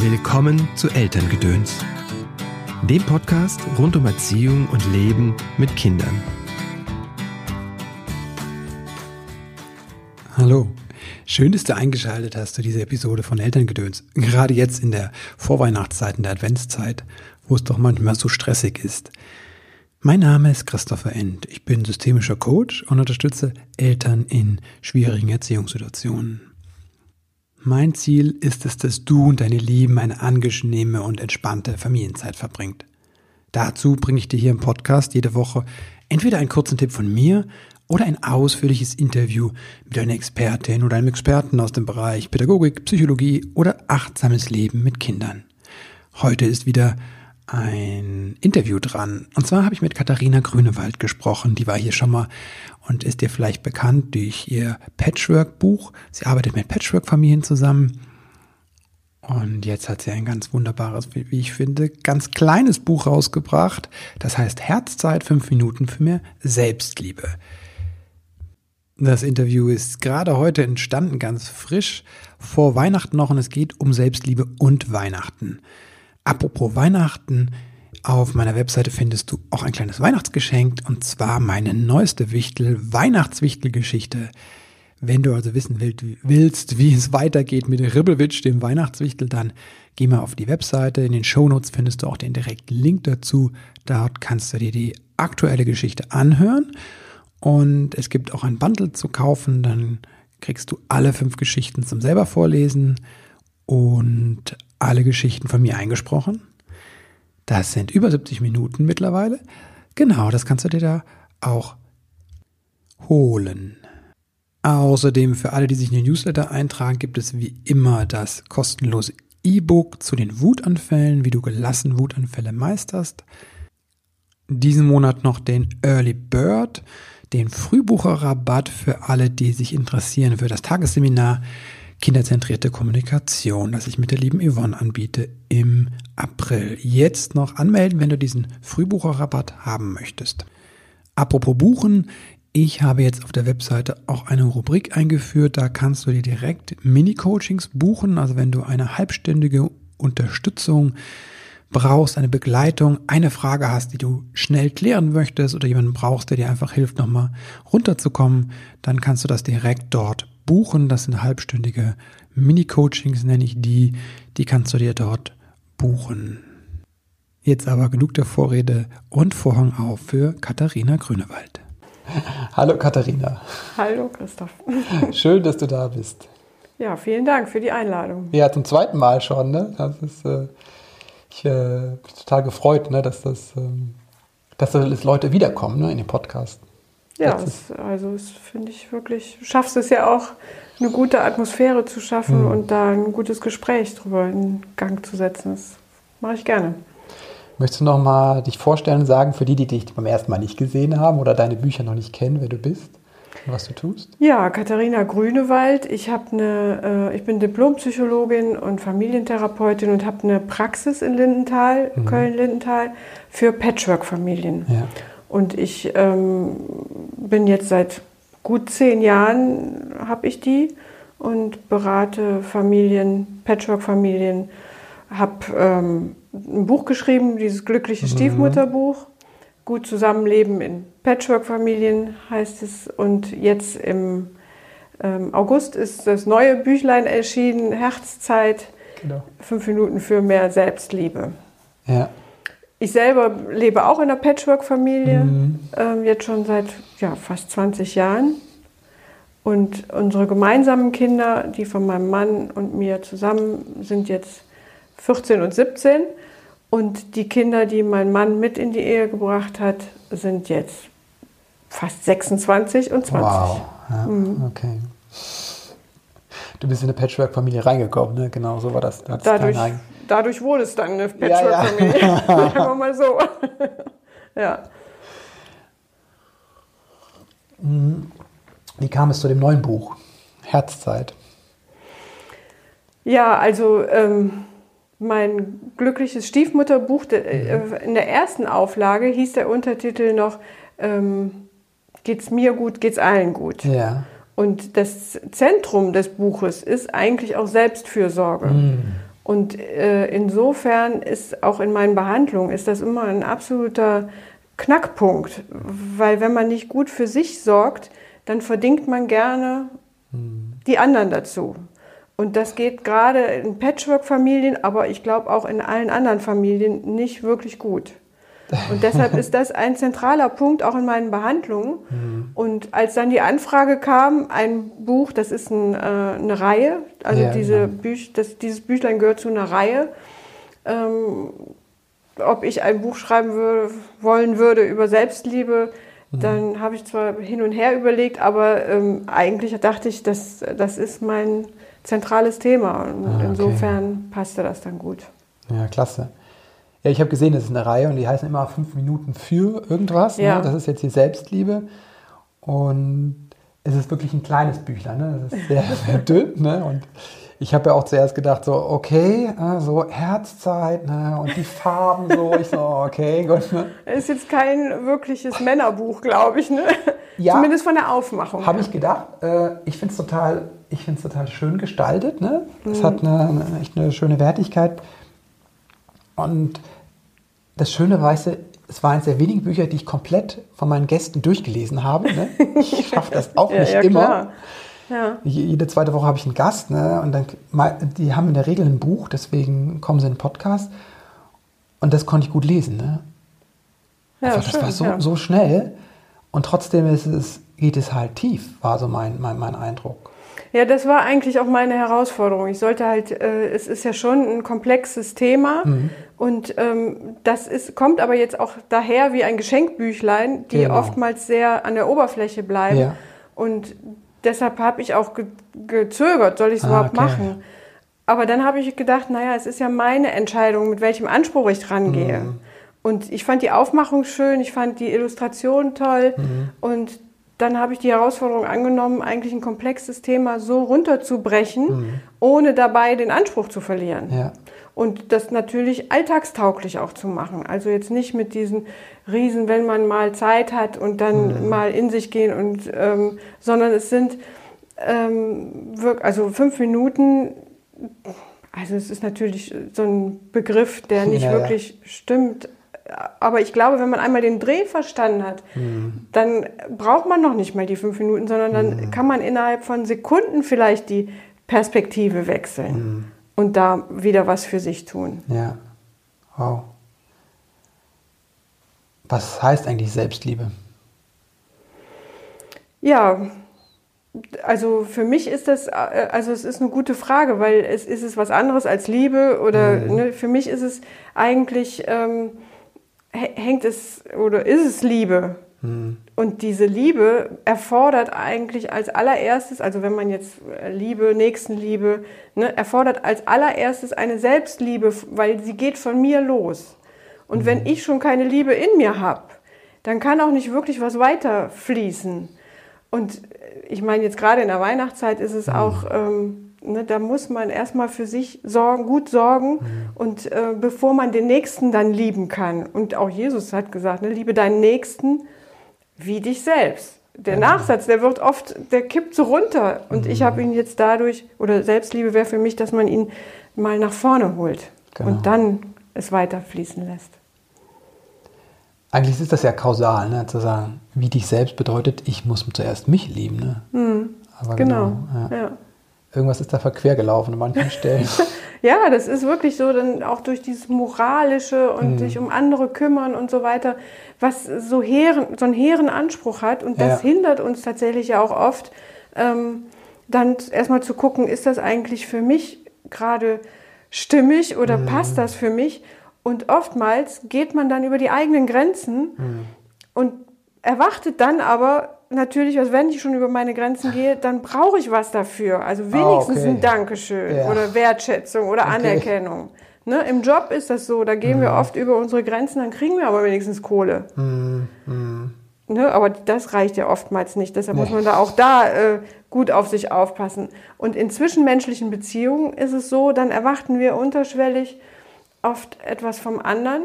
Willkommen zu Elterngedöns, dem Podcast rund um Erziehung und Leben mit Kindern. Hallo, schön, dass du eingeschaltet hast zu dieser Episode von Elterngedöns. Gerade jetzt in der Vorweihnachtszeit, in der Adventszeit, wo es doch manchmal so stressig ist. Mein Name ist Christopher End. Ich bin systemischer Coach und unterstütze Eltern in schwierigen Erziehungssituationen. Mein Ziel ist es, dass du und deine Lieben eine angenehme und entspannte Familienzeit verbringt. Dazu bringe ich dir hier im Podcast jede Woche entweder einen kurzen Tipp von mir oder ein ausführliches Interview mit einer Expertin oder einem Experten aus dem Bereich Pädagogik, Psychologie oder achtsames Leben mit Kindern. Heute ist wieder ein Interview dran. Und zwar habe ich mit Katharina Grünewald gesprochen. Die war hier schon mal und ist dir vielleicht bekannt durch ihr Patchwork-Buch. Sie arbeitet mit Patchwork-Familien zusammen. Und jetzt hat sie ein ganz wunderbares, wie ich finde, ganz kleines Buch rausgebracht. Das heißt Herzzeit, fünf Minuten für mehr Selbstliebe. Das Interview ist gerade heute entstanden, ganz frisch, vor Weihnachten noch und es geht um Selbstliebe und Weihnachten. Apropos Weihnachten, auf meiner Webseite findest du auch ein kleines Weihnachtsgeschenk und zwar meine neueste Wichtel, Weihnachtswichtelgeschichte. Wenn du also wissen willst, wie es weitergeht mit Ribbelwitsch, dem Weihnachtswichtel, dann geh mal auf die Webseite. In den Shownotes findest du auch den direkten Link dazu. Dort kannst du dir die aktuelle Geschichte anhören. Und es gibt auch ein Bundle zu kaufen. Dann kriegst du alle fünf Geschichten zum selber vorlesen und alle Geschichten von mir eingesprochen. Das sind über 70 Minuten mittlerweile. Genau, das kannst du dir da auch holen. Außerdem für alle, die sich in den Newsletter eintragen, gibt es wie immer das kostenlose E-Book zu den Wutanfällen, wie du gelassen Wutanfälle meisterst. Diesen Monat noch den Early Bird, den Frühbucherrabatt für alle, die sich interessieren für das Tagesseminar kinderzentrierte Kommunikation, das ich mit der lieben Yvonne anbiete im April. Jetzt noch anmelden, wenn du diesen Frühbucherrabatt haben möchtest. Apropos Buchen, ich habe jetzt auf der Webseite auch eine Rubrik eingeführt, da kannst du dir direkt Mini-Coachings buchen, also wenn du eine halbstündige Unterstützung brauchst, eine Begleitung, eine Frage hast, die du schnell klären möchtest oder jemanden brauchst, der dir einfach hilft, nochmal runterzukommen, dann kannst du das direkt dort buchen. Das sind halbstündige Mini-Coachings, nenne ich die. Die kannst du dir dort buchen. Jetzt aber genug der Vorrede und Vorhang auf für Katharina Grünewald. Hallo Katharina. Hallo Christoph. Schön, dass du da bist. Ja, vielen Dank für die Einladung. Ja, zum zweiten Mal schon. Ne? Das ist, äh, ich äh, bin total gefreut, ne, dass, das, ähm, dass das Leute wiederkommen ne, in den Podcast. Ja, es, also es finde ich wirklich, du schaffst es ja auch, eine gute Atmosphäre zu schaffen mhm. und da ein gutes Gespräch drüber in Gang zu setzen. Das mache ich gerne. Möchtest du noch mal dich vorstellen und sagen, für die, die dich beim ersten Mal nicht gesehen haben oder deine Bücher noch nicht kennen, wer du bist und was du tust? Ja, Katharina Grünewald. Ich, eine, äh, ich bin Diplompsychologin und Familientherapeutin und habe eine Praxis in Lindenthal, mhm. Köln-Lindenthal, für Patchwork-Familien. Ja. Und ich ähm, bin jetzt seit gut zehn Jahren, habe ich die und berate Familien, Patchwork-Familien, habe ähm, ein Buch geschrieben, dieses glückliche mhm. Stiefmutterbuch. Gut Zusammenleben in Patchwork-Familien heißt es. Und jetzt im ähm, August ist das neue Büchlein erschienen, Herzzeit, genau. fünf Minuten für mehr Selbstliebe. Ja. Ich selber lebe auch in einer Patchwork-Familie, mhm. ähm, jetzt schon seit ja, fast 20 Jahren. Und unsere gemeinsamen Kinder, die von meinem Mann und mir zusammen sind jetzt 14 und 17. Und die Kinder, die mein Mann mit in die Ehe gebracht hat, sind jetzt fast 26 und 20. Wow, ja, mhm. okay. Du bist in eine Patchwork-Familie reingekommen, ne? Genau, so war das. Dadurch, dadurch wurde es dann eine Patchwork-Familie. Ja, ja. Sagen wir mal so. ja. Mhm. Wie kam es zu dem neuen Buch? Herzzeit. Ja, also ähm, mein glückliches Stiefmutterbuch, äh, mhm. in der ersten Auflage hieß der Untertitel noch ähm, Geht's mir gut, geht's allen gut. Ja. Und das Zentrum des Buches ist eigentlich auch Selbstfürsorge. Mhm. Und äh, insofern ist auch in meinen Behandlungen ist das immer ein absoluter Knackpunkt, weil wenn man nicht gut für sich sorgt, dann verdingt man gerne mhm. die anderen dazu. Und das geht gerade in Patchwork-Familien, aber ich glaube auch in allen anderen Familien nicht wirklich gut. Und deshalb ist das ein zentraler Punkt auch in meinen Behandlungen. Mhm. Und als dann die Anfrage kam, ein Buch, das ist ein, äh, eine Reihe, also ja, diese genau. Büch, das, dieses Büchlein gehört zu einer Reihe, ähm, ob ich ein Buch schreiben würde, wollen würde über Selbstliebe, mhm. dann habe ich zwar hin und her überlegt, aber ähm, eigentlich dachte ich, das, das ist mein zentrales Thema. Und ah, okay. insofern passte das dann gut. Ja, klasse. Ja, ich habe gesehen, das ist eine Reihe und die heißen immer fünf Minuten für irgendwas. Ne? Ja. Ne? Das ist jetzt die Selbstliebe. Und es ist wirklich ein kleines Büchlein. Ne? Das ist sehr, sehr dünn. Ne? Und ich habe ja auch zuerst gedacht, so, okay, äh, so Herzzeit ne? und die Farben so. Ich so, okay, gut. Ne? Ist jetzt kein wirkliches Männerbuch, glaube ich. Ne? Ja, Zumindest von der Aufmachung. Habe ich gedacht. Äh, ich finde es total, total schön gestaltet. Ne? Es mhm. hat eine, eine, echt eine schöne Wertigkeit. Und das Schöne, weißt du, es war eines der wenigen Bücher, die ich komplett von meinen Gästen durchgelesen habe. Ne? Ich schaffe das auch nicht ja, immer. Ja. Jede zweite Woche habe ich einen Gast ne? und dann, die haben in der Regel ein Buch, deswegen kommen sie in den Podcast. Und das konnte ich gut lesen. Ne? Ja, also, das schön, war so, ja. so schnell und trotzdem ist es, geht es halt tief, war so mein, mein, mein Eindruck. Ja, das war eigentlich auch meine Herausforderung. Ich sollte halt, äh, es ist ja schon ein komplexes Thema mhm. Und ähm, das ist, kommt aber jetzt auch daher wie ein Geschenkbüchlein, die genau. oftmals sehr an der Oberfläche bleiben. Ja. Und deshalb habe ich auch ge gezögert, soll ich es ah, überhaupt okay. machen? Aber dann habe ich gedacht, naja, es ist ja meine Entscheidung, mit welchem Anspruch ich dran gehe. Mhm. Und ich fand die Aufmachung schön, ich fand die Illustration toll mhm. und dann habe ich die Herausforderung angenommen, eigentlich ein komplexes Thema so runterzubrechen, mhm. ohne dabei den Anspruch zu verlieren. Ja. Und das natürlich alltagstauglich auch zu machen. Also jetzt nicht mit diesen Riesen, wenn man mal Zeit hat und dann mhm. mal in sich gehen und, ähm, sondern es sind ähm, wirklich, also fünf Minuten, also es ist natürlich so ein Begriff, der nicht ja, wirklich ja. stimmt, aber ich glaube, wenn man einmal den Dreh verstanden hat, mhm. dann braucht man noch nicht mal die fünf Minuten, sondern dann mhm. kann man innerhalb von Sekunden vielleicht die Perspektive wechseln mhm. Und da wieder was für sich tun. Ja, wow. Was heißt eigentlich Selbstliebe? Ja, also für mich ist das, also es ist eine gute Frage, weil es ist es was anderes als Liebe oder mhm. ne, für mich ist es eigentlich ähm, hängt es oder ist es Liebe. Mhm. Und diese Liebe erfordert eigentlich als allererstes, also wenn man jetzt äh, Liebe, Nächstenliebe, ne, erfordert als allererstes eine Selbstliebe, weil sie geht von mir los. Und mhm. wenn ich schon keine Liebe in mir habe, dann kann auch nicht wirklich was weiter fließen. Und äh, ich meine, jetzt gerade in der Weihnachtszeit ist es mhm. auch ähm, Ne, da muss man erstmal für sich sorgen, gut sorgen mhm. und äh, bevor man den Nächsten dann lieben kann. Und auch Jesus hat gesagt, ne, liebe deinen Nächsten wie dich selbst. Der. Nachsatz, der wird oft, der kippt so runter. Und mhm. ich habe ihn jetzt dadurch, oder Selbstliebe wäre für mich, dass man ihn mal nach vorne holt genau. und dann es weiter fließen lässt. Eigentlich ist das ja kausal, ne? zu sagen, wie dich selbst bedeutet, ich muss zuerst mich lieben. Ne? Mhm. genau. genau ja. ja irgendwas ist da verquer gelaufen an manchen Stellen. Ja, das ist wirklich so, dann auch durch dieses Moralische und mhm. sich um andere kümmern und so weiter, was so, hehren, so einen hehren Anspruch hat. Und das ja. hindert uns tatsächlich ja auch oft, ähm, dann erstmal zu gucken, ist das eigentlich für mich gerade stimmig oder mhm. passt das für mich? Und oftmals geht man dann über die eigenen Grenzen mhm. und erwartet dann aber, natürlich, also wenn ich schon über meine Grenzen gehe, dann brauche ich was dafür. Also ah, wenigstens oh, okay. ein Dankeschön ja. oder Wertschätzung oder okay. Anerkennung. Ne, Im Job ist das so, da gehen mhm. wir oft über unsere Grenzen, dann kriegen wir aber wenigstens Kohle. Mhm. Mhm. Ne, aber das reicht ja oftmals nicht. Deshalb nee. muss man da auch da äh, gut auf sich aufpassen. Und in zwischenmenschlichen Beziehungen ist es so, dann erwarten wir unterschwellig oft etwas vom anderen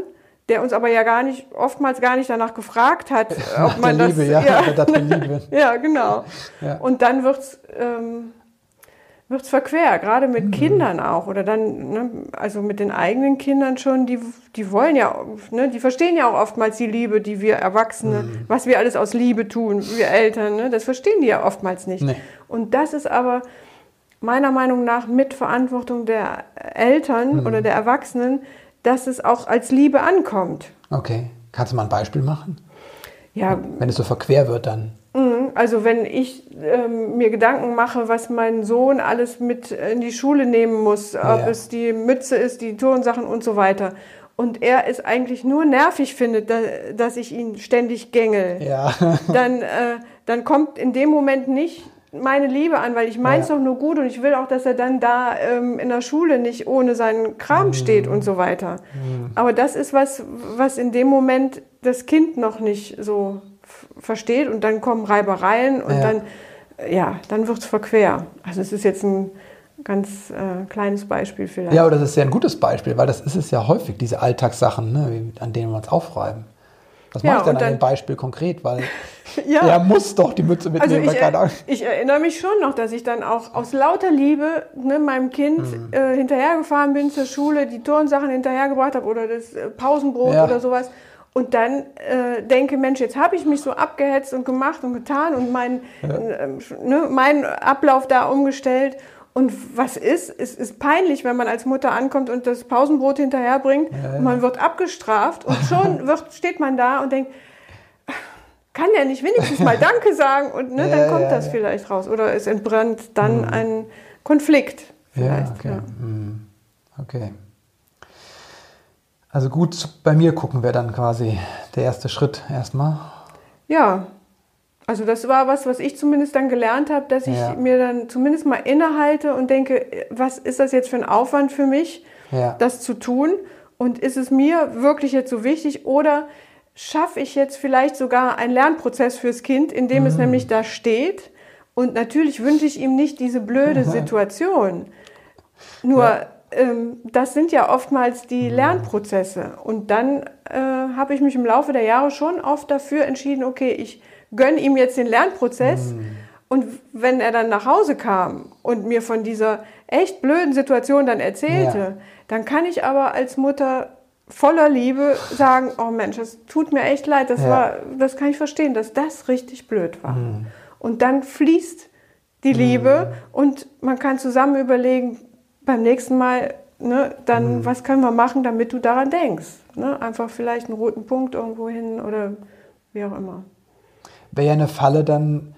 der uns aber ja gar nicht, oftmals gar nicht danach gefragt hat, ob man das. Liebe, ja, ja, ja genau. Ja. Und dann wird's ähm, wird es verquer, gerade mit mhm. Kindern auch oder dann, ne, also mit den eigenen Kindern schon, die, die wollen ja, ne, die verstehen ja auch oftmals die Liebe, die wir Erwachsene, mhm. was wir alles aus Liebe tun, wir Eltern, ne, das verstehen die ja oftmals nicht. Nee. Und das ist aber meiner Meinung nach Mitverantwortung der Eltern mhm. oder der Erwachsenen, dass es auch als Liebe ankommt. Okay. Kannst du mal ein Beispiel machen? Ja. Wenn es so verquer wird, dann. Mhm. Also wenn ich ähm, mir Gedanken mache, was mein Sohn alles mit in die Schule nehmen muss, ob ja. es die Mütze ist, die Turnsachen und so weiter. Und er es eigentlich nur nervig findet, da, dass ich ihn ständig gängel. Ja. dann, äh, dann kommt in dem Moment nicht meine Liebe an, weil ich meine es ja. doch nur gut und ich will auch, dass er dann da ähm, in der Schule nicht ohne seinen Kram mhm. steht und so weiter. Mhm. Aber das ist was, was in dem Moment das Kind noch nicht so versteht und dann kommen Reibereien und ja. dann, ja, dann wird es verquer. Also es ist jetzt ein ganz äh, kleines Beispiel vielleicht. Ja, aber das ist ja ein gutes Beispiel, weil das ist es ja häufig, diese Alltagssachen, ne, an denen wir uns aufreiben. Was ja, mache ich denn an dem Beispiel konkret? Weil ja. er muss doch die Mütze mitnehmen. Also ich, er, ich erinnere mich schon noch, dass ich dann auch aus lauter Liebe ne, meinem Kind mhm. äh, hinterhergefahren bin zur Schule, die Turnsachen hinterhergebracht habe oder das äh, Pausenbrot ja. oder sowas. Und dann äh, denke, Mensch, jetzt habe ich mich so abgehetzt und gemacht und getan und mein, ja. äh, ne, meinen Ablauf da umgestellt. Und was ist? Es ist peinlich, wenn man als Mutter ankommt und das Pausenbrot hinterherbringt. Ja, ja. man wird abgestraft und schon wird, steht man da und denkt, kann der nicht wenigstens mal Danke sagen? Und ne, ja, dann kommt das vielleicht raus. Oder es entbrennt dann mhm. ein Konflikt. Vielleicht. okay. Mhm. okay. Also gut, bei mir gucken wir dann quasi der erste Schritt erstmal. Ja, also das war was, was ich zumindest dann gelernt habe, dass ich ja. mir dann zumindest mal innehalte und denke, was ist das jetzt für ein Aufwand für mich, ja. das zu tun? Und ist es mir wirklich jetzt so wichtig oder schaffe ich jetzt vielleicht sogar einen Lernprozess fürs Kind, in dem mhm. es nämlich da steht? Und natürlich wünsche ich ihm nicht diese blöde Situation. Nur ja. ähm, das sind ja oftmals die mhm. Lernprozesse. Und dann äh, habe ich mich im Laufe der Jahre schon oft dafür entschieden, okay, ich gönne ihm jetzt den Lernprozess. Mhm. Und wenn er dann nach Hause kam und mir von dieser echt blöden Situation dann erzählte, ja. dann kann ich aber als Mutter voller Liebe sagen, oh Mensch, das tut mir echt leid, das ja. war, das kann ich verstehen, dass das richtig blöd war. Mhm. Und dann fließt die Liebe mhm. und man kann zusammen überlegen, beim nächsten Mal, ne, dann, mhm. was können wir machen, damit du daran denkst? Ne? Einfach vielleicht einen roten Punkt irgendwo hin oder wie auch immer wäre ja eine Falle dann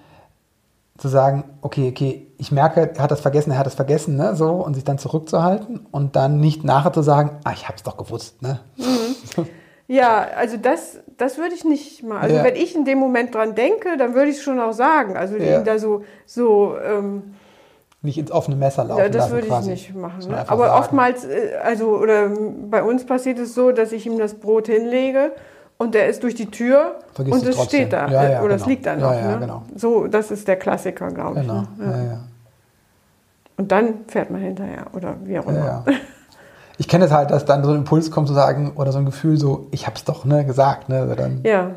zu sagen, okay, okay, ich merke, er hat das vergessen, er hat das vergessen, ne, so, und sich dann zurückzuhalten und dann nicht nachher zu sagen, ah, ich habe es doch gewusst, ne. Mhm. Ja, also das, das würde ich nicht mal. Also ja. wenn ich in dem Moment dran denke, dann würde ich es schon auch sagen. Also ja. da so, so ähm, nicht ins offene Messer laufen. Ja, das würde ich nicht machen. Ne? Aber sagen. oftmals, äh, also oder bei uns passiert es so, dass ich ihm das Brot hinlege und der ist durch die Tür Vergiss und es steht da. Ja, ja, oder genau. es liegt da noch. Ja, ne? genau. So, das ist der Klassiker, glaube genau. ich. Ne? Und dann fährt man hinterher oder wie auch immer. Ich kenne es halt, dass dann so ein Impuls kommt zu sagen oder so ein Gefühl so, ich habe es doch ne, gesagt. Ne? Dann ja,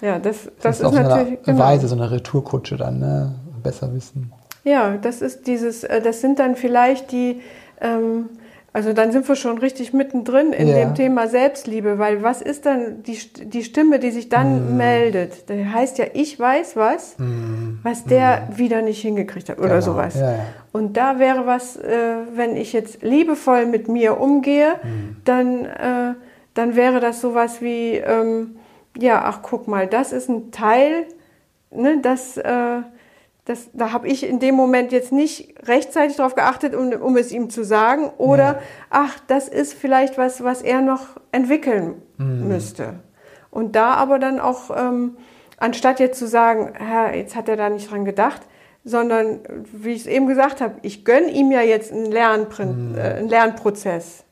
ja, das, das, ist, auf natürlich so eine genau. Weise, so eine Retourkutsche dann, ne? besser wissen. Ja, das ist dieses, äh, das sind dann vielleicht die, ähm, also dann sind wir schon richtig mittendrin in ja. dem Thema Selbstliebe, weil was ist dann die, die Stimme, die sich dann mm. meldet? Der heißt ja, ich weiß was, mm. was der mm. wieder nicht hingekriegt hat oder genau. sowas. Ja, ja. Und da wäre was, äh, wenn ich jetzt liebevoll mit mir umgehe, mm. dann, äh, dann wäre das sowas wie, ähm, ja, ach guck mal, das ist ein Teil, ne, das... Äh, das, da habe ich in dem Moment jetzt nicht rechtzeitig darauf geachtet, um, um es ihm zu sagen. Oder, ja. ach, das ist vielleicht was, was er noch entwickeln mhm. müsste. Und da aber dann auch, ähm, anstatt jetzt zu sagen, Herr, jetzt hat er da nicht dran gedacht, sondern, wie ich es eben gesagt habe, ich gönne ihm ja jetzt einen, Lernprin mhm. äh, einen Lernprozess.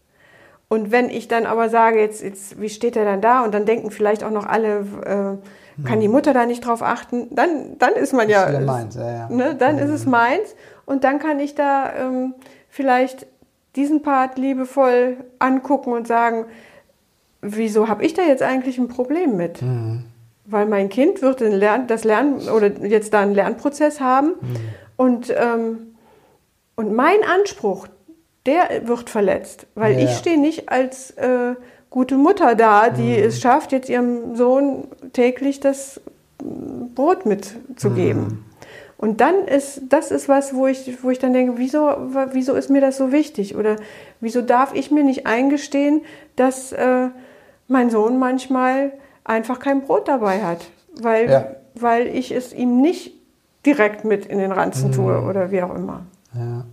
Und wenn ich dann aber sage, jetzt, jetzt, wie steht er dann da? Und dann denken vielleicht auch noch alle, äh, kann die Mutter da nicht drauf achten, dann, dann ist man ja, ist meins, ja, ja. Ne, dann ist es meins und dann kann ich da ähm, vielleicht diesen Part liebevoll angucken und sagen, wieso habe ich da jetzt eigentlich ein Problem mit? Mhm. Weil mein Kind wird Lern, das Lernen oder jetzt da einen Lernprozess haben mhm. und ähm, Und mein Anspruch, der wird verletzt, weil Ja. ich stehe nicht als äh, gute Mutter da, die Mhm. es schafft, jetzt ihrem Sohn täglich das mm, Brot mitzugeben. Mhm. Und dann ist, das ist was, wo ich, wo ich dann denke, wieso, wieso ist mir das so wichtig? Oder wieso darf ich mir nicht eingestehen, dass äh, mein Sohn manchmal einfach kein Brot dabei hat? Weil, Ja. weil ich es ihm nicht direkt mit in den Ranzen tue oder wie auch immer. Ja.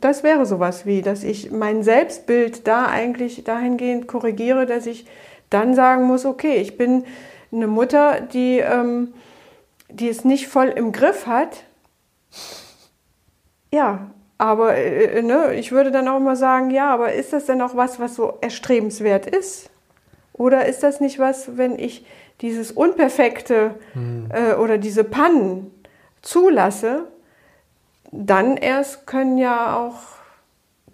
Das wäre sowas wie, dass ich mein Selbstbild da eigentlich dahingehend korrigiere, dass ich dann sagen muss, okay, ich bin eine Mutter, die, ähm, die es nicht voll im Griff hat. Ja, aber äh, ne, ich würde dann auch immer sagen, ja, aber ist das denn auch was, was so erstrebenswert ist? Oder ist das nicht was, wenn ich dieses Unperfekte äh, oder diese Pannen zulasse, dann erst können ja auch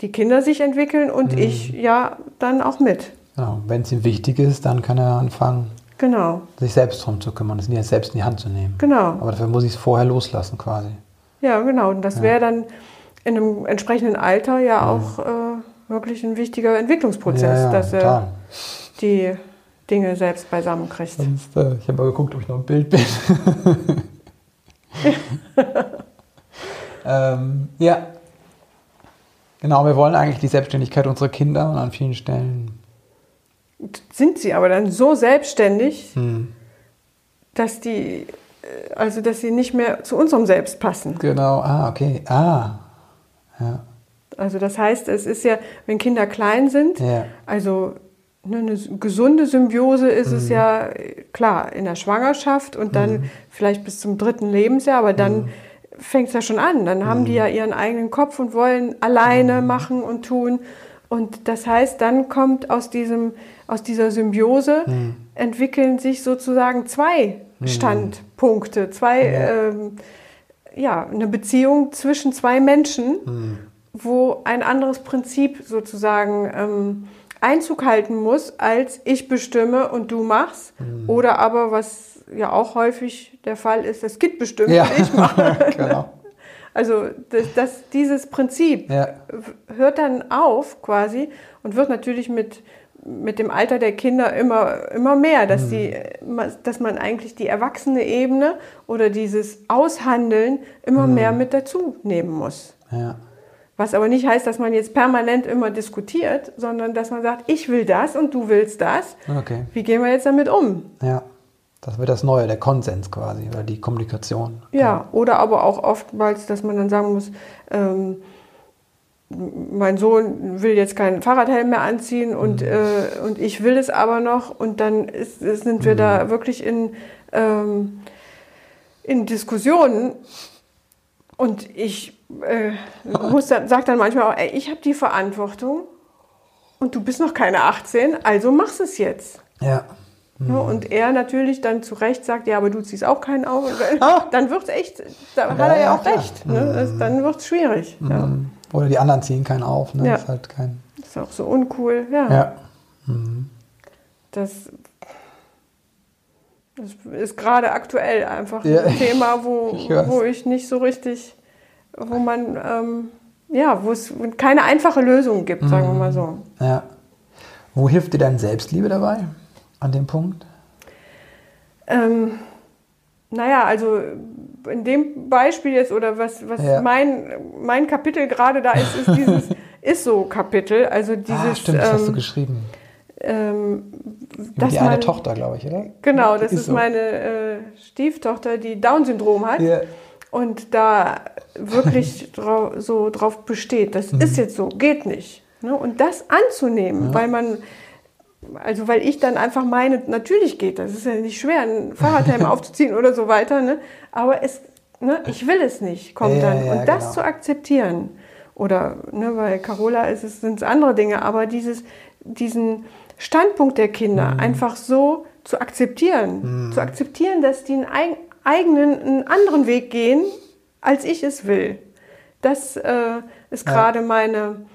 die Kinder sich entwickeln und ich ja dann auch mit. Ja, Wenn es ihm wichtig ist, dann kann er anfangen, Genau, sich selbst drum zu kümmern, das nicht selbst in die Hand zu nehmen. genau. Aber dafür muss ich es vorher loslassen quasi. Ja, genau. Und das wäre dann in einem entsprechenden Alter ja auch äh, wirklich ein wichtiger Entwicklungsprozess, ja, ja, dass er total. die Dinge selbst beisammen kriegt. Sonst, äh, ich habe mal geguckt, ob ich noch ein Bild bin. ähm, ja. Genau, wir wollen eigentlich die Selbstständigkeit unserer Kinder und an vielen Stellen. Sind sie aber dann so selbstständig, Hm, dass die, äh, also dass sie nicht mehr zu unserem Selbst passen. genau, ah, okay. Ah. Ja. Also das heißt, es ist ja, wenn Kinder klein sind, Ja. also ne, eine gesunde Symbiose ist Mhm. es ja äh, klar in der Schwangerschaft und dann Mhm. vielleicht bis zum dritten Lebensjahr, aber dann fängt es ja schon an. Dann haben die Mhm. ja ihren eigenen Kopf und wollen alleine machen und tun. Und das heißt, dann kommt aus diesem, aus dieser Symbiose Mhm. entwickeln sich sozusagen zwei Standpunkte, zwei, Ja. ähm, ja, eine Beziehung zwischen zwei Menschen, Mhm. wo ein anderes Prinzip sozusagen ähm, Einzug halten muss, als ich bestimme und du machst. Mhm. Oder aber, was ja auch häufig der Fall ist, das Kind bestimmt Ja, ich mache. genau. Also das, das, dieses Prinzip Ja. hört dann auf quasi und wird natürlich mit, mit dem Alter der Kinder immer, immer mehr, dass, die, dass man eigentlich die erwachsene Ebene oder dieses Aushandeln immer mehr mit dazu nehmen muss. Ja. Was aber nicht heißt, dass man jetzt permanent immer diskutiert, sondern dass man sagt, ich will das und du willst das. Okay. Wie gehen wir jetzt damit um? Ja. Das wird das Neue, der Konsens quasi, oder die Kommunikation. Ja, oder aber auch oftmals, dass man dann sagen muss, ähm, mein Sohn will jetzt keinen Fahrradhelm mehr anziehen und, Mhm. äh, und ich will es aber noch und dann ist, sind wir Mhm. da wirklich in, ähm, in Diskussionen und ich äh, muss dann, sag dann manchmal auch, ey, ich habe die Verantwortung und du bist noch keine 18, also machst es jetzt. Ja. Ja, und er natürlich dann zu Recht sagt, ja, aber du ziehst auch keinen auf. Ah. Dann wird es echt, da hat Ja, er ja ja, auch klar. recht. Ne? Das, dann wird es schwierig. Ja. Mhm. Oder die anderen ziehen keinen auf. Ne? Ja. Das ist halt kein. Das ist auch so uncool. Ja, Ja. Mhm. Das, das ist gerade aktuell einfach Ja. ein Thema, wo Ich wo ich nicht so richtig, wo man, ähm, ja, wo es keine einfache Lösung gibt, sagen wir mal so. ja. Wo hilft dir dein Selbstliebe dabei? An dem Punkt? Ähm, naja, also in dem Beispiel jetzt oder was, was Ja. mein, mein Kapitel gerade da ist, ist dieses Ist-so-Kapitel. Also dieses, ah, stimmt, das hast du ähm, geschrieben. ähm, Über die eine man- Tochter, glaube ich, oder? Genau, das ist so. meine äh, Stieftochter, die Down-Syndrom hat. Ja. und da wirklich drau so drauf besteht, das Mhm. ist jetzt so, geht nicht. Ne? Und das anzunehmen, weil man, also weil ich dann einfach meine, natürlich geht das, ist ja nicht schwer, einen Fahrradhelm aufzuziehen oder so weiter, ne? aber es, ne, ich will es nicht, kommt Ja, dann. ja, und das genau. zu akzeptieren, oder ne, bei Carola ist es, sind es andere Dinge, aber dieses, diesen Standpunkt der Kinder Mhm. einfach so zu akzeptieren, zu akzeptieren, dass die einen eig- eigenen, einen anderen Weg gehen, als ich es will. Das äh, ist Ja. gerade meine,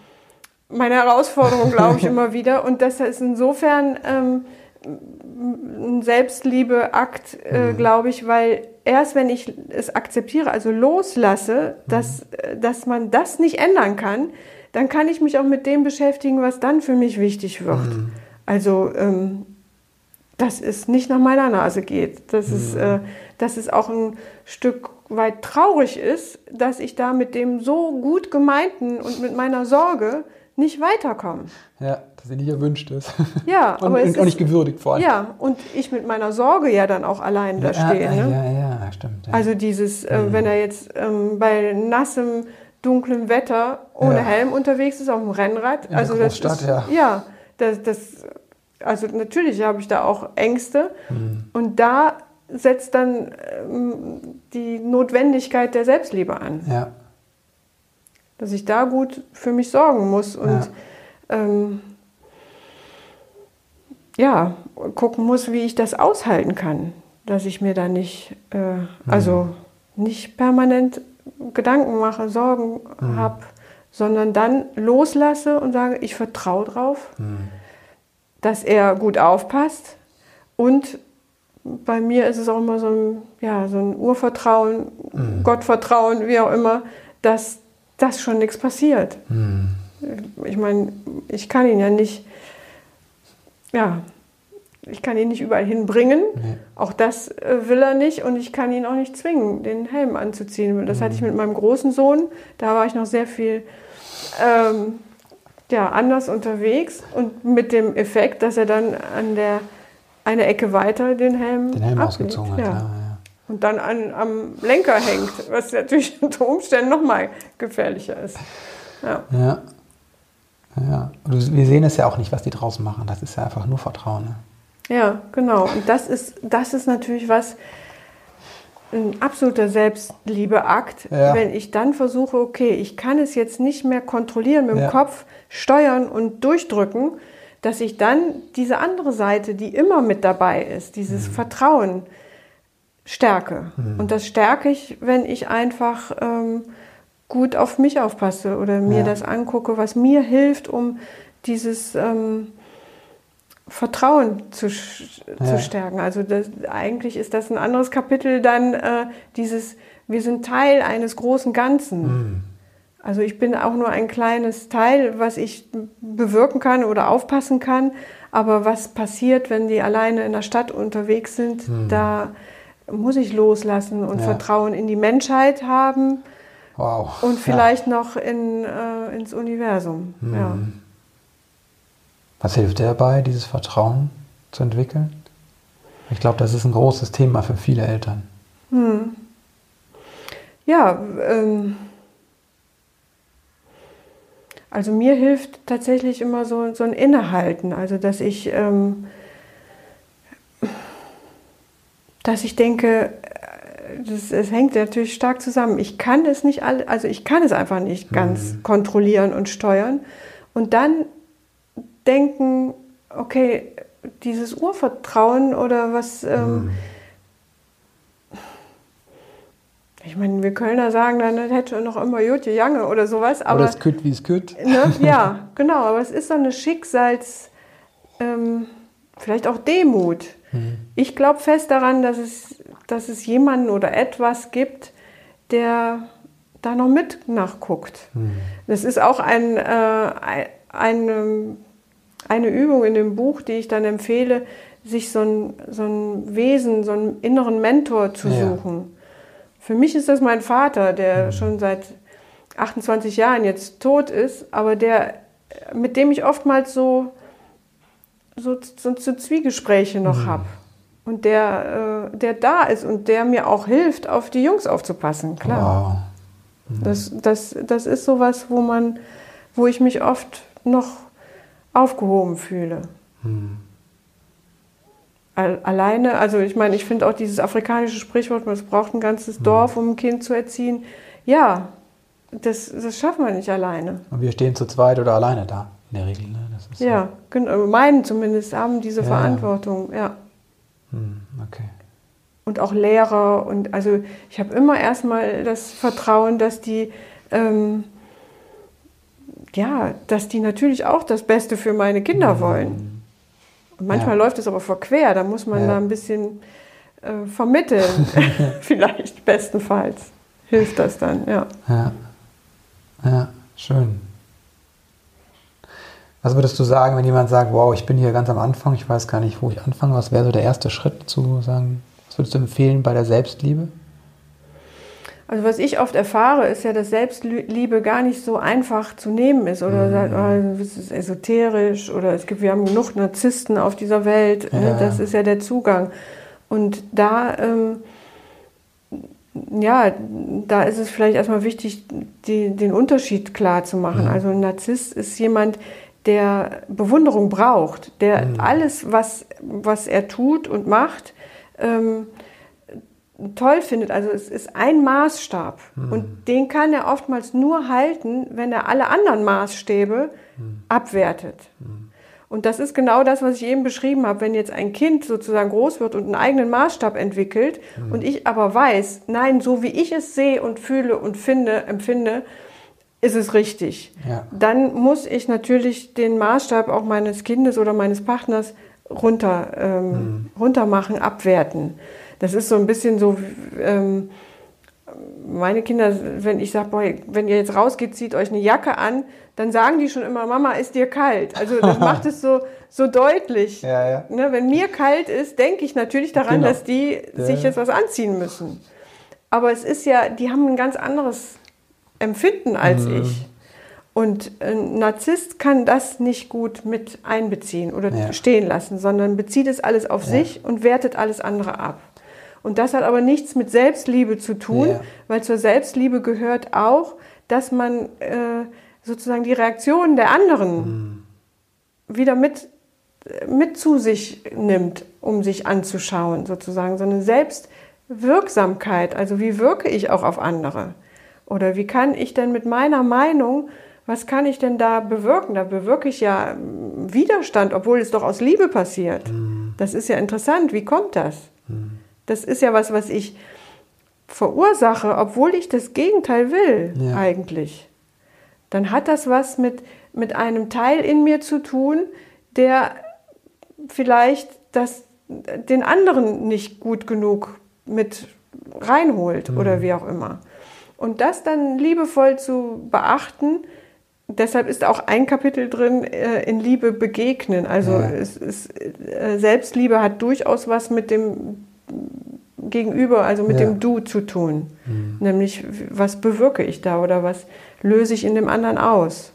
meine Herausforderung, glaube ich, immer wieder. Und das ist insofern ähm, ein Selbstliebeakt, äh, mhm. glaube ich, weil erst wenn ich es akzeptiere, also loslasse, mhm. dass, dass man das nicht ändern kann, dann kann ich mich auch mit dem beschäftigen, was dann für mich wichtig wird. Mhm. Also, ähm, dass es nicht nach meiner Nase geht, dass, es, mhm. äh, dass es auch ein Stück weit traurig ist, dass ich da mit dem so gut gemeinten und mit meiner Sorge nicht weiterkomme. Ja, dass sie nicht erwünscht ist. Ja, und, aber es und auch nicht gewürdigt vor allem. Ja, und ich mit meiner Sorge ja dann auch allein da stehe. Ja, ne? ja, ja, stimmt. Ja. Also dieses, äh, mhm. wenn er jetzt ähm, bei nassem, dunklem Wetter ohne ja. Helm unterwegs ist auf dem Rennrad. In also das ist, ja. Ja, das, das, also natürlich habe ich da auch Ängste. Mhm. Und da setzt dann ähm, die Notwendigkeit der Selbstliebe an. Ja. Dass ich da gut für mich sorgen muss und ja ähm, ja, gucken muss, wie ich das aushalten kann, dass ich mir da nicht, äh, mhm. also nicht permanent Gedanken mache, Sorgen mhm. habe, sondern dann loslasse und sage, ich vertraue drauf, mhm. dass er gut aufpasst. Und bei mir ist es auch immer so ein, ja, so ein Urvertrauen, mhm. Gottvertrauen, wie auch immer, dass das schon nichts passiert. Mhm ich meine, ich kann ihn ja nicht, ja, ich kann ihn nicht überall hinbringen. Nee. Auch das äh, will er nicht und ich kann ihn auch nicht zwingen, den Helm anzuziehen. Das mhm. hatte ich mhm. mit meinem großen Sohn. Da war ich noch sehr viel ähm, ja, anders unterwegs und mit dem Effekt, dass er dann an der eine Ecke weiter den Helm, den Helm ausgezogen hat. Ja. Ja, Und dann an, am Lenker hängt, was natürlich unter Umständen noch mal gefährlicher ist. Ja. ja. Ja, wir sehen es ja auch nicht, was die draußen machen. Das ist ja einfach nur Vertrauen. Ne? Ja, genau. Und das ist, das ist natürlich was, ein absoluter Selbstliebeakt, ja. wenn ich dann versuche, okay, ich kann es jetzt nicht mehr kontrollieren mit dem ja. Kopf, steuern und durchdrücken, dass ich dann diese andere Seite, die immer mit dabei ist, dieses mhm. Vertrauen, stärke. Mhm. Und das stärke ich, wenn ich einfach ähm, gut auf mich aufpasse oder mir ja. das angucke, was mir hilft, um dieses ähm, Vertrauen zu, ja. zu stärken. Also das, eigentlich ist das ein anderes Kapitel dann äh, dieses, wir sind Teil eines großen Ganzen. Mhm. Also ich bin auch nur ein kleines Teil, was ich bewirken kann oder aufpassen kann. Aber was passiert, wenn die alleine in der Stadt unterwegs sind, mhm. da muss ich loslassen und ja. Vertrauen in die Menschheit haben Wow. Und vielleicht ja. noch in, äh, ins Universum. Mhm. Ja. Was hilft dir dabei, dieses Vertrauen zu entwickeln? Ich glaube, das ist ein großes Thema für viele Eltern. Hm. Ja, ähm, also mir hilft tatsächlich immer so, so ein Innehalten, also dass ich, ähm, dass ich denke, das, das, hängt natürlich stark zusammen. Ich kann es nicht alle, also ich kann es einfach nicht ganz mhm. kontrollieren und steuern. Und dann denken, okay, dieses Urvertrauen oder was. Ähm, mhm. Ich meine, wir Kölner sagen dann, das hätte noch immer Jutje Jange oder sowas. Aber es kütt, wie es kütt. Ne? Ja, genau. Aber es ist so eine Schicksals, ähm, vielleicht auch Demut. Mhm. Ich glaube fest daran, dass es dass es jemanden oder etwas gibt, der da noch mit nachguckt. Mhm. Das ist auch ein, äh, eine, eine Übung in dem Buch, die ich dann empfehle, sich so ein, so ein Wesen, so einen inneren Mentor zu ja. suchen. Für mich ist das mein Vater, der mhm. schon seit 28 Jahren jetzt tot ist, aber der, mit dem ich oftmals so, so, so, so Zwiegespräche noch mhm. habe und der, äh, der da ist und der mir auch hilft, auf die Jungs aufzupassen, klar. Wow. Mhm. Das, das, das ist sowas, wo man, wo ich mich oft noch aufgehoben fühle. Mhm. Alleine, also ich meine, ich finde auch dieses afrikanische Sprichwort, man braucht ein ganzes mhm. Dorf, um ein Kind zu erziehen. Ja, das, das schaffen wir nicht alleine. Und wir stehen zu zweit oder alleine da, in der Regel. Ne? ja, so. genau, meinen zumindest haben diese ja, Verantwortung, ja. Hm, okay. Und auch Lehrer und also ich habe immer erstmal das Vertrauen, dass die ähm, ja, dass die natürlich auch das Beste für meine Kinder mhm. wollen. Und manchmal ja. läuft es aber verquer, da muss man ja. da ein bisschen äh, vermitteln, vielleicht bestenfalls. Hilft das dann, ja. Ja, ja schön. Was würdest du sagen, wenn jemand sagt, wow, ich bin hier ganz am Anfang, ich weiß gar nicht, wo ich anfange, was wäre so der erste Schritt zu sagen, was würdest du empfehlen bei der Selbstliebe? Also was ich oft erfahre, ist ja, dass Selbstliebe gar nicht so einfach zu nehmen ist oder mhm. sagt, oh, das ist esoterisch oder es gibt, wir haben genug Narzissten auf dieser Welt. Ne? Ja. Ne? Das ist ja der Zugang. Und da, ähm, ja, da ist es vielleicht erstmal wichtig, die, den Unterschied klar zu machen. Mhm. Also ein Narzisst ist jemand, der Bewunderung braucht, der mhm. alles, was, was er tut und macht, ähm, toll findet. Also es ist ein Maßstab mhm. und den kann er oftmals nur halten, wenn er alle anderen Maßstäbe mhm. abwertet. Mhm. Und das ist genau das, was ich eben beschrieben habe. Wenn jetzt ein Kind sozusagen groß wird und einen eigenen Maßstab entwickelt mhm. und ich aber weiß, nein, so wie ich es sehe und fühle und finde, empfinde, ist es richtig. Ja. Dann muss ich natürlich den Maßstab auch meines Kindes oder meines Partners runter, ähm, mhm. runter machen, abwerten. Das ist so ein bisschen so, ähm, meine Kinder, wenn ich sage, wenn ihr jetzt rausgeht, zieht euch eine Jacke an, dann sagen die schon immer, Mama, ist dir kalt. Also das macht es so, so deutlich. Ja, ja. Ne, wenn mir kalt ist, denke ich natürlich daran, genau. dass die sich jetzt was anziehen müssen. Aber es ist ja, die haben ein ganz anderes Empfinden als mhm. ich. Und ein Narzisst kann das nicht gut mit einbeziehen oder ja. stehen lassen, sondern bezieht es alles auf sich und wertet alles andere ab. Und das hat aber nichts mit Selbstliebe zu tun, ja. weil zur Selbstliebe gehört auch, dass man äh, sozusagen die Reaktionen der anderen mhm. wieder mit, mit zu sich nimmt, um sich anzuschauen, sozusagen. So eine Selbstwirksamkeit, also wie wirke ich auch auf andere? Oder wie kann ich denn mit meiner Meinung, was kann ich denn da bewirken? Da bewirke ich ja Widerstand, obwohl es doch aus Liebe passiert. Mhm. Das ist ja interessant. Wie kommt das? Mhm. Das ist ja was, was ich verursache, obwohl ich das Gegenteil will, ja. eigentlich. Dann hat das was mit, mit einem Teil in mir zu tun, der vielleicht das, den anderen nicht gut genug mit reinholt mhm. oder wie auch immer. Und das dann liebevoll zu beachten, deshalb ist auch ein Kapitel drin, äh, in Liebe begegnen. Also ja. es ist, äh, Selbstliebe hat durchaus was mit dem Gegenüber, also mit ja. dem Du zu tun. Mhm. Nämlich, was bewirke ich da oder was löse ich in dem anderen aus?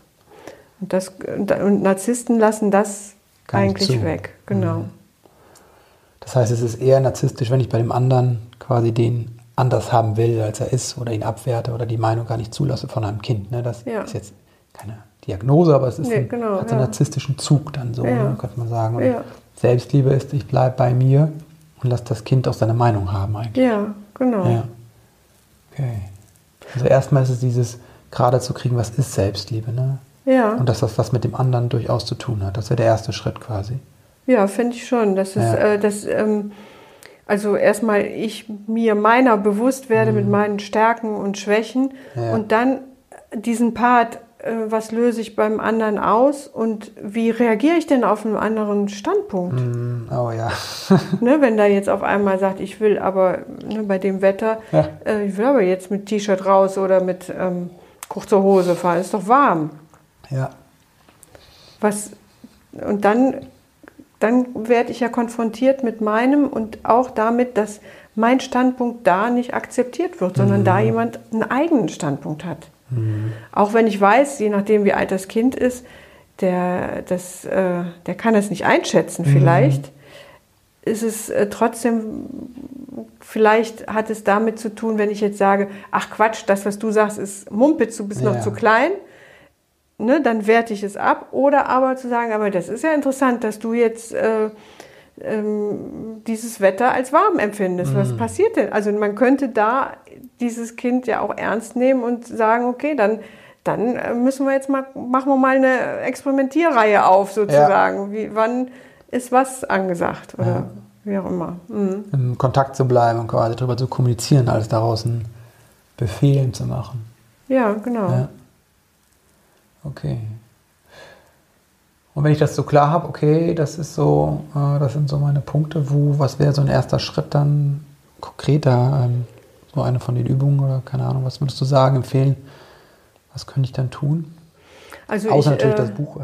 Und, das, und Narzissten lassen das Gar eigentlich weg, genau. Mhm. Das heißt, es ist eher narzisstisch, wenn ich bei dem anderen quasi den anders haben will, als er ist, oder ihn abwerte oder die Meinung gar nicht zulasse von einem Kind. Ne? Das ja. ist jetzt keine Diagnose, aber es ist nee, ein, genau, hat einen ja. narzisstischen Zug dann so, ja. ne, könnte man sagen. Selbstliebe ist, ich bleibe bei mir und lass das Kind auch seine Meinung haben eigentlich. Ja, genau. Ja. Okay. Also erstmal ist es dieses gerade zu kriegen, was ist Selbstliebe, ne? Ja. Und dass das was mit dem anderen durchaus zu tun hat. Das wäre der erste Schritt quasi. Ja, finde ich schon. Das ist, ja. äh, das, ähm, also erstmal ich mir meiner bewusst werde mhm. mit meinen Stärken und Schwächen ja. und dann diesen Part äh, was löse ich beim anderen aus und wie reagiere ich denn auf einen anderen Standpunkt? Mm, oh ja. ne, wenn da jetzt auf einmal sagt, ich will aber ne, bei dem Wetter, ja. äh, ich will aber jetzt mit T-Shirt raus oder mit ähm, kurzer Hose fahren, ist doch warm. Ja. Was, und dann, dann werde ich ja konfrontiert mit meinem und auch damit, dass mein Standpunkt da nicht akzeptiert wird, sondern mm. da jemand einen eigenen Standpunkt hat. Mhm. Auch wenn ich weiß, je nachdem wie alt das Kind ist, der, das, äh, der kann das nicht einschätzen vielleicht, mhm. ist es äh, trotzdem, vielleicht hat es damit zu tun, wenn ich jetzt sage, ach Quatsch, das, was du sagst, ist Mumpitz, du bist ja. noch zu klein. Ne, dann werte ich es ab. Oder aber zu sagen, aber das ist ja interessant, dass du jetzt äh, ähm, dieses Wetter als warm empfindest. Mhm. Was passiert denn? Also man könnte da dieses Kind ja auch ernst nehmen und sagen, okay, dann, dann äh, müssen wir jetzt mal, machen wir mal eine Experimentierreihe auf sozusagen. Ja. Wie, wann ist was angesagt oder ja. wie auch immer. Mhm. Im Kontakt zu bleiben und quasi darüber zu kommunizieren, alles daraus ein Befehlen zu machen. Ja, genau. Ja. Okay. Und wenn ich das so klar habe, okay, das ist so, äh, das sind so meine Punkte, wo, was wäre so ein erster Schritt dann konkreter, ähm, so eine von den Übungen oder keine Ahnung, was würdest du sagen, empfehlen? Was könnte ich dann tun? Also Außer ich, natürlich äh, das Buch.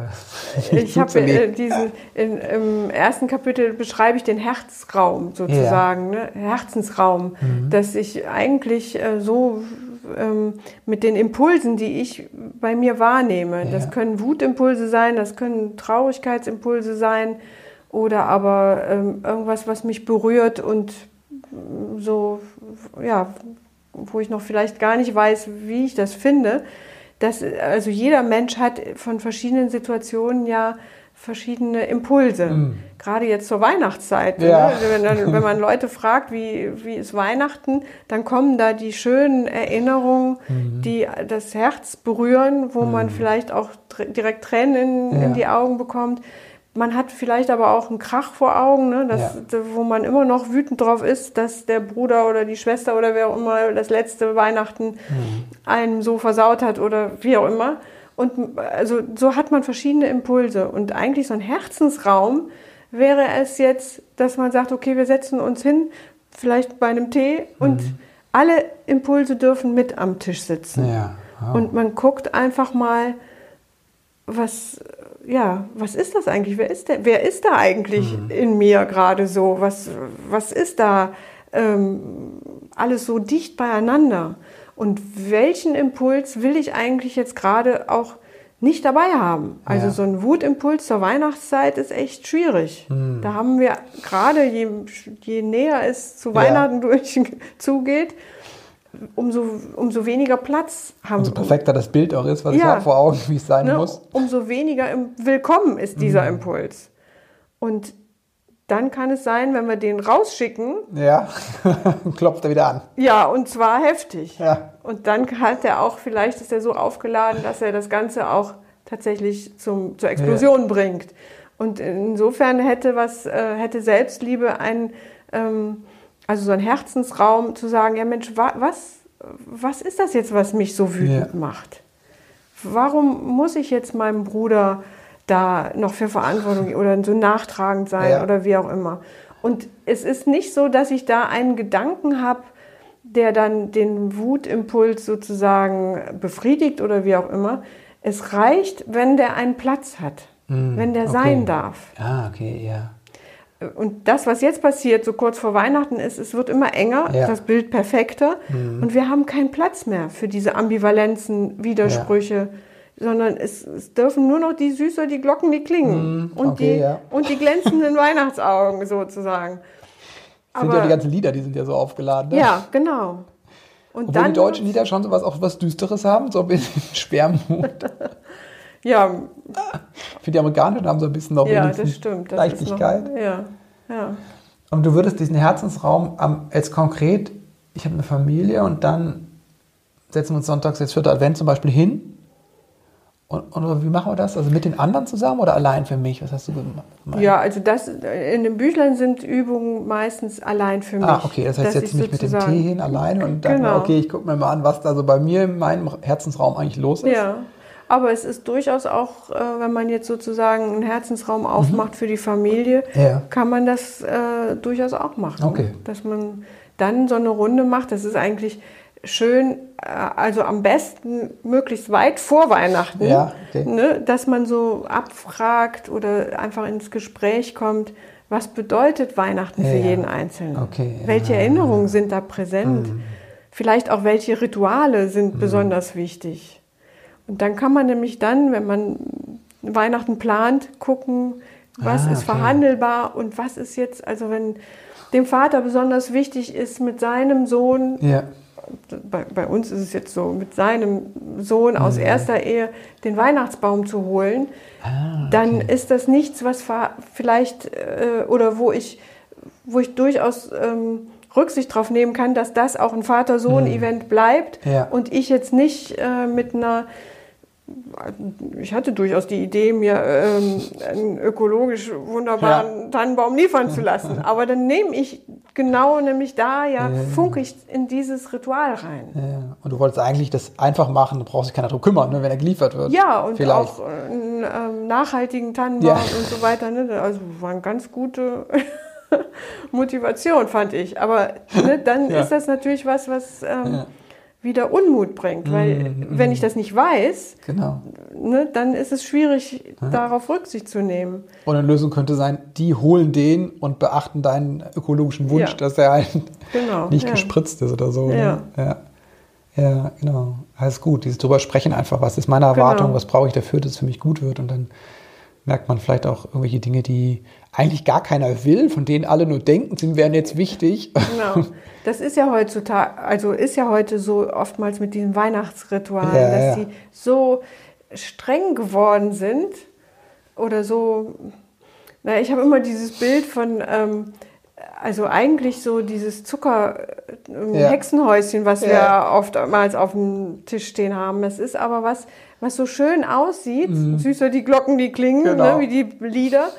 Äh, ich habe äh, diesen, in, im ersten Kapitel beschreibe ich den Herzraum sozusagen, ja. ne? Herzensraum, mhm. dass ich eigentlich äh, so ähm, mit den Impulsen, die ich bei mir wahrnehme, ja. das können Wutimpulse sein, das können Traurigkeitsimpulse sein oder aber ähm, irgendwas, was mich berührt und so, ja, wo ich noch vielleicht gar nicht weiß, wie ich das finde dass also jeder Mensch hat von verschiedenen Situationen ja verschiedene Impulse. Mhm. Gerade jetzt zur Weihnachtszeit. Ja. Ne? Wenn, dann, wenn, man Leute fragt, wie, wie ist Weihnachten, dann kommen da die schönen Erinnerungen, mhm. die das Herz berühren, wo mhm. man vielleicht auch direkt Tränen in, ja. in die Augen bekommt. Man hat vielleicht aber auch einen Krach vor Augen, ne, das, ja. wo man immer noch wütend drauf ist, dass der Bruder oder die Schwester oder wer auch immer das letzte Weihnachten mhm. einem so versaut hat oder wie auch immer. Und also so hat man verschiedene Impulse. Und eigentlich so ein Herzensraum wäre es jetzt, dass man sagt, okay, wir setzen uns hin, vielleicht bei einem Tee und mhm. alle Impulse dürfen mit am Tisch sitzen. Ja. Wow. Und man guckt einfach mal, was ja, was ist das eigentlich? Wer ist, der, wer ist da eigentlich mhm. in mir gerade so? Was, was ist da ähm, alles so dicht beieinander? Und welchen Impuls will ich eigentlich jetzt gerade auch nicht dabei haben? Also ja. so ein Wutimpuls zur Weihnachtszeit ist echt schwierig. Mhm. Da haben wir gerade, je, je näher es zu Weihnachten ja. durch zugeht, umso, umso weniger Platz haben. Umso perfekter das Bild auch ist, was ja, ich habe vor Augen, wie es sein ne, muss. Umso weniger willkommen ist dieser mhm. Impuls. Und dann kann es sein, wenn wir den rausschicken. Ja, klopft er wieder an. Ja, und zwar heftig. Ja. Und dann hat er auch, vielleicht ist er so aufgeladen, dass er das Ganze auch tatsächlich zum, zur Explosion ja. bringt. Und insofern hätte was, äh, hätte Selbstliebe ein ähm, also so ein Herzensraum zu sagen, ja Mensch, wa was, was ist das jetzt, was mich so wütend ja. macht? Warum muss ich jetzt meinem Bruder da noch für Verantwortung oder so nachtragend sein ja. oder wie auch immer? Und es ist nicht so, dass ich da einen Gedanken habe, der dann den Wutimpuls sozusagen befriedigt oder wie auch immer. Es reicht, wenn der einen Platz hat, mm, wenn der okay. sein darf. Ah, okay, ja. Und das, was jetzt passiert, so kurz vor Weihnachten ist, es wird immer enger, ja. das Bild perfekter mhm. und wir haben keinen Platz mehr für diese Ambivalenzen, Widersprüche, ja. Sondern es, es, dürfen nur noch die Süße, die Glocken, die klingen mhm. und, okay, die, ja. und die glänzenden Weihnachtsaugen sozusagen. Das sind ja die ganzen Lieder, die sind ja so aufgeladen. Ne? Ja, genau. Und Obwohl dann die deutschen Lieder schon so was, auch was Düsteres haben, so ein bisschen Schwermut. Ja. Für die Amerikanischen haben sie ein bisschen noch ja, das stimmt. Das Leichtigkeit. Noch, ja, ja. Und du würdest diesen Herzensraum am, jetzt konkret, ich habe eine Familie und dann setzen wir uns sonntags jetzt vierte Advent zum Beispiel hin. Und, und, wie machen wir das? Also mit den anderen zusammen oder allein für mich? Was hast du gemacht? Ja, also das in den Büchlein sind Übungen meistens allein für ah, mich. Ah, okay, das heißt jetzt nicht mit dem Tee hin alleine und dann, genau. okay, ich gucke mir mal an, was da so bei mir in meinem Herzensraum eigentlich los ist. Ja. Aber es ist durchaus auch, äh, wenn man jetzt sozusagen einen Herzensraum aufmacht mhm. für die Familie, ja. kann man das äh, durchaus auch machen. Okay. Dass man dann so eine Runde macht. Das ist eigentlich schön, äh, also am besten möglichst weit vor Weihnachten, ja, okay. ne, dass man so abfragt oder einfach ins Gespräch kommt. Was bedeutet Weihnachten ja, für jeden Einzelnen? Okay, welche Erinnerungen sind da präsent? Mhm. Vielleicht auch welche Rituale sind mhm. besonders wichtig? Und dann kann man nämlich dann, wenn man Weihnachten plant, gucken, was ah, ist verhandelbar und was ist jetzt, also wenn dem Vater besonders wichtig ist, mit seinem Sohn, ja. Bei, bei, uns ist es jetzt so, mit seinem Sohn aus ja. erster Ehe den Weihnachtsbaum zu holen, ah, okay. dann ist das nichts, was vielleicht äh, oder wo ich, wo ich durchaus ähm, Rücksicht darauf nehmen kann, dass das auch ein Vater-Sohn-Event bleibt ja. und ich jetzt nicht äh, mit einer ich hatte durchaus die Idee, mir ähm, einen ökologisch wunderbaren ja. Tannenbaum liefern zu lassen. Aber dann nehme ich genau nämlich da ja, ja. funke ich in dieses Ritual rein. Ja. Und du wolltest eigentlich das einfach machen, da braucht sich keiner drum kümmern, ne, wenn er geliefert wird. Ja, und Vielleicht. auch einen ähm, nachhaltigen Tannenbaum ja. und so weiter. Ne? Also war eine ganz gute Motivation, fand ich. Aber ne, dann ist das natürlich was, was ähm, wieder Unmut bringt, weil mm, wenn ich das nicht weiß, genau. ne, dann ist es schwierig, ja. darauf Rücksicht zu nehmen. Und eine Lösung könnte sein, die holen den und beachten deinen ökologischen Wunsch, ja. dass er halt genau. nicht ja. gespritzt ist oder so. Ja. Ne? ja. genau. Alles gut. Dieses drüber sprechen einfach, was ist meine Erwartung, genau. was brauche ich dafür, dass es für mich gut wird und dann merkt man vielleicht auch irgendwelche Dinge, die eigentlich gar keiner will, von denen alle nur denken, sie wären jetzt wichtig. Genau. Das ist ja heutzutage, also ist ja heute so oftmals mit diesen Weihnachtsritualen, ja, dass ja. die so streng geworden sind oder so. Na, ich habe immer dieses Bild von, ähm, also eigentlich so dieses Zucker-Hexenhäuschen, ähm, was ja. wir oftmals auf dem Tisch stehen haben. Das ist aber was, was so schön aussieht. Mhm. Süßer die Glocken, die klingen, ne, genau. ne, wie die Lieder.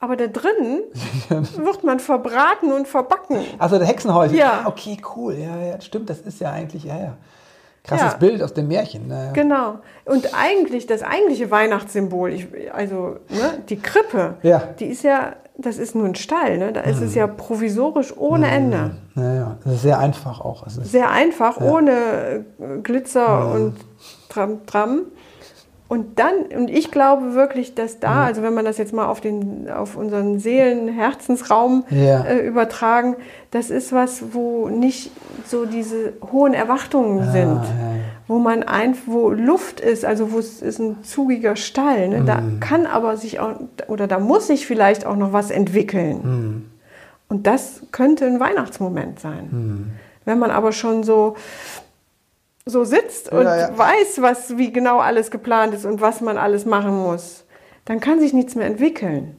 Aber da drin wird man verbraten und verbacken. Also der Hexenhäuschen. Ja. Okay, cool. Ja, ja, stimmt. Das ist ja eigentlich, ja, ja. Krasses ja. Bild aus dem Märchen. Naja. Genau. Und eigentlich, das eigentliche Weihnachtssymbol, ich, also ne, die Krippe, ja. die ist ja, das ist nur ein Stall, ne? da ist mhm. es ja provisorisch ohne mhm. Ende. Ja, ist sehr einfach auch. sehr einfach, ohne Glitzer mhm. und Tram, Tram. Und dann, und ich glaube wirklich, dass da, mhm. also wenn man das jetzt mal auf, den, auf unseren Seelen-Herzensraum ja. äh, übertragen, das ist was, wo nicht so diese hohen Erwartungen ja, sind, ja. wo man ein, wo Luft ist, also wo es ist ein zugiger Stall. Ne? Mhm. Da kann aber sich auch, oder da muss sich vielleicht auch noch was entwickeln. Mhm. Und das könnte ein Weihnachtsmoment sein. Mhm. Wenn man aber schon so so sitzt und ja, ja. weiß, was, wie genau alles geplant ist und was man alles machen muss, dann kann sich nichts mehr entwickeln.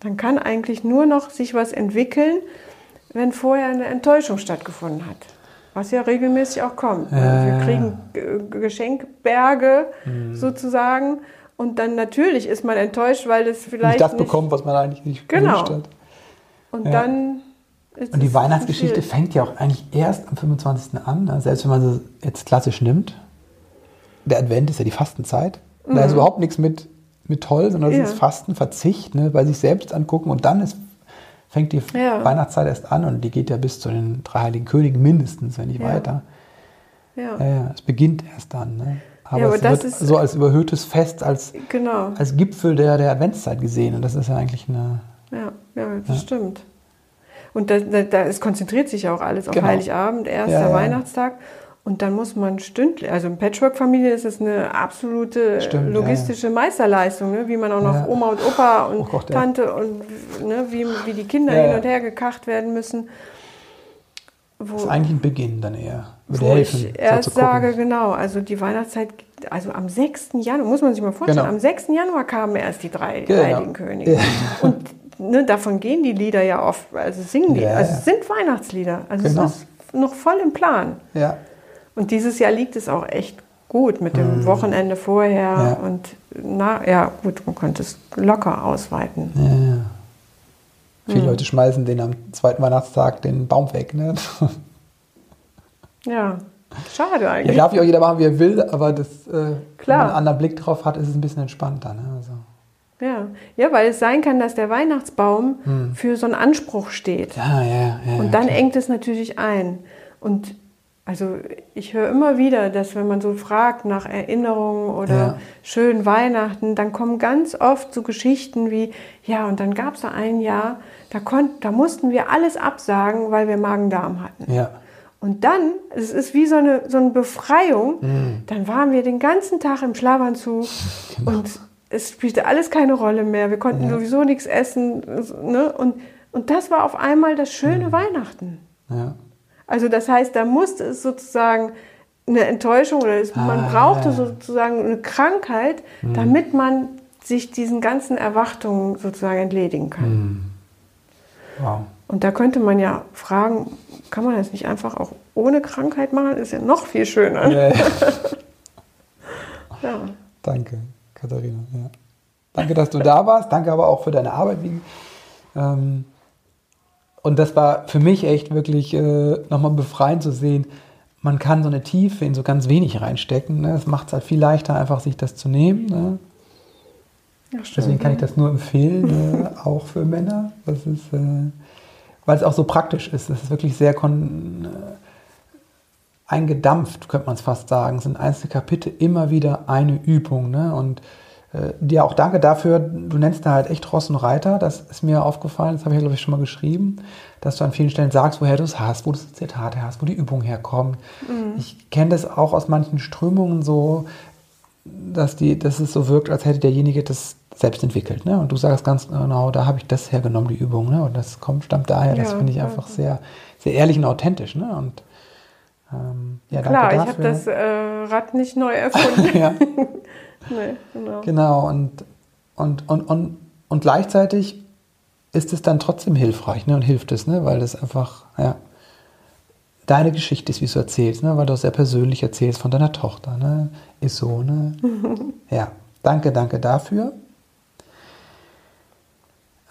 Dann kann eigentlich nur noch sich was entwickeln, wenn vorher eine Enttäuschung stattgefunden hat. Was ja regelmäßig auch kommt. Ja, Wir kriegen Geschenkberge mhm. sozusagen und dann natürlich ist man enttäuscht, weil es vielleicht. Nicht das nicht, bekommt, was man eigentlich nicht genau. gewünscht hat. Und dann und die Weihnachtsgeschichte fängt ja auch eigentlich erst am 25. an, ne? selbst wenn man sie jetzt klassisch nimmt. Der Advent ist ja die Fastenzeit. Mhm. Da ist mhm. überhaupt nichts mit, mit toll, sondern ja. es ist Fasten, Verzicht, ne? bei sich selbst angucken und dann ist, fängt die ja. Weihnachtszeit erst an und die geht ja bis zu den drei Heiligen Königen mindestens, wenn nicht ja. weiter. Ja. ja. es beginnt erst dann. Ne? Aber, aber es wird so als überhöhtes Fest, als, genau. als Gipfel der, der Adventszeit gesehen. Und das ist ja eigentlich eine. Ja, ja das stimmt. Und da, da, da, es konzentriert sich ja auch alles auf genau. Heiligabend, erster ja, ja. Weihnachtstag. Und dann muss man stündlich, also in Patchwork-Familie ist es eine absolute Stimmt, logistische ja, Meisterleistung, ne? wie man auch noch Oma und Opa und oh Gott, Tante und ne? wie, wie die Kinder hin und her gekacht werden müssen. Wo, das ist eigentlich ein Beginn dann eher. Würde wo helfen, ich erst sage, genau, also die Weihnachtszeit, also am 6. Januar, muss man sich mal vorstellen, genau. am 6. Januar kamen erst die drei genau. Heiligen Könige. Und ne, davon gehen die Lieder ja oft, also singen die, ja, also es sind Weihnachtslieder. Also genau. es ist noch voll im Plan. Ja. Und dieses Jahr liegt es auch echt gut mit dem mhm. Wochenende vorher ja. und na, ja, gut, man könnte es locker ausweiten. Ja. Viele mhm. Leute schmeißen den am zweiten Weihnachtstag den Baum weg, ne? Ja, schade eigentlich. Ja, darf ja auch jeder machen, wie er will, aber das, äh, wenn man einen anderen Blick drauf hat, ist es ein bisschen entspannter. Ne? Also. Ja. ja, weil es sein kann, dass der Weihnachtsbaum hm. für so einen Anspruch steht. Ja, ja, ja. Und dann okay. engt es natürlich ein. Und also ich höre immer wieder, dass wenn man so fragt nach Erinnerungen oder ja. schönen Weihnachten, dann kommen ganz oft so Geschichten wie, ja, und dann gab es da ein Jahr, da, konnten, da mussten wir alles absagen, weil wir Magen-Darm hatten. Ja. Und dann, es ist wie so eine, so eine Befreiung, mhm. dann waren wir den ganzen Tag im Schlafanzug genau. und es spielte alles keine Rolle mehr. Wir konnten ja. sowieso nichts essen. Ne? Und, und das war auf einmal das schöne mhm. Weihnachten. Ja. Also das heißt, da musste es sozusagen eine Enttäuschung oder es, ah, man brauchte ja. sozusagen eine Krankheit, mhm. damit man sich diesen ganzen Erwartungen sozusagen entledigen kann. Mhm. Wow. Und da könnte man ja fragen, kann man das nicht einfach auch ohne Krankheit machen? Ist ja noch viel schöner. Ja. ja. Danke. Katharina. Ja. Danke, dass du da warst. Danke aber auch für deine Arbeit. Ähm, und das war für mich echt wirklich äh, nochmal befreiend zu sehen, man kann so eine Tiefe in so ganz wenig reinstecken. Ne? Es macht es halt viel leichter, einfach sich das zu nehmen. Ne? Ja, Deswegen kann ich das nur empfehlen, äh, auch für Männer. Das ist, äh, weil es auch so praktisch ist. Es ist wirklich sehr kon äh, eingedampft, könnte man es fast sagen. Sind einzelne Kapitel immer wieder eine Übung. Ne? Und äh, dir auch danke dafür, du nennst da halt echt Ross und Reiter, das ist mir aufgefallen, das habe ich ja, glaube ich, schon mal geschrieben, dass du an vielen Stellen sagst, woher du es hast, wo du das Zitat hast, wo die Übung herkommt. Mhm. Ich kenne das auch aus manchen Strömungen so, dass, die, dass es so wirkt, als hätte derjenige das selbst entwickelt. Ne? Und du sagst ganz genau, da habe ich das hergenommen, die Übung. Ne? Und das kommt, stammt daher, das finde ich einfach sehr, sehr ehrlich und authentisch. Ne? Und ähm, ja, Klar, ich habe das äh, Rad nicht neu erfunden. ja. Nee, genau. Genau, und, und, und, und, und gleichzeitig ist es dann trotzdem hilfreich ne, und hilft es, ne, weil es einfach, ja, deine Geschichte ist, wie du erzählst, ne, weil du auch sehr persönlich erzählst von deiner Tochter, ne, ist so, ne. ja, danke, danke dafür.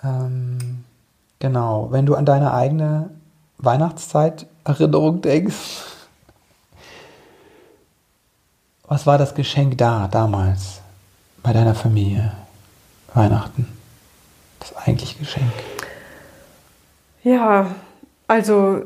Ähm, genau, wenn du an deine eigene Weihnachtszeit-Erinnerung denkst, Was war das Geschenk da damals bei deiner Familie? Weihnachten. Das eigentliche Geschenk. Ja, also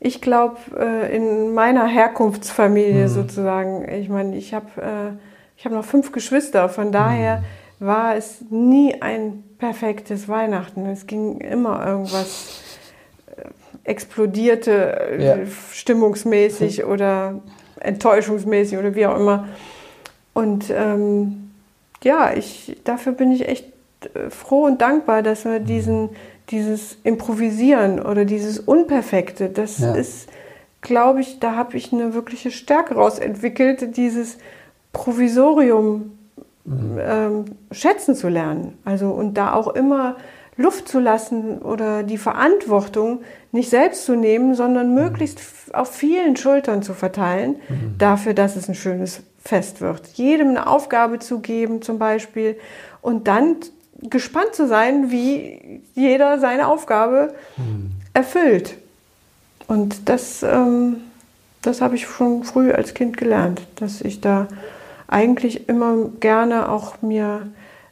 ich glaube, äh, in meiner Herkunftsfamilie mhm. sozusagen, ich meine, ich habe äh, ich hab noch fünf Geschwister, von daher mhm. war es nie ein perfektes Weihnachten. Es ging immer irgendwas, äh, explodierte ja. stimmungsmäßig oder enttäuschungsmäßig oder wie auch immer. Und ähm, ja, ich, dafür bin ich echt äh, froh und dankbar, dass wir diesen, dieses Improvisieren oder dieses Unperfekte, das ja. ist, glaube ich, da habe ich eine wirkliche Stärke raus entwickelt, dieses Provisorium mhm. ähm, schätzen zu lernen. Also und da auch immer Luft zu lassen oder die Verantwortung nicht selbst zu nehmen, sondern mhm. möglichst auf vielen Schultern zu verteilen, mhm. dafür, dass es ein schönes Fest wird. Jedem eine Aufgabe zu geben zum Beispiel und dann gespannt zu sein, wie jeder seine Aufgabe mhm. erfüllt. Und das, ähm, das habe ich schon früh als Kind gelernt, dass ich da eigentlich immer gerne auch mir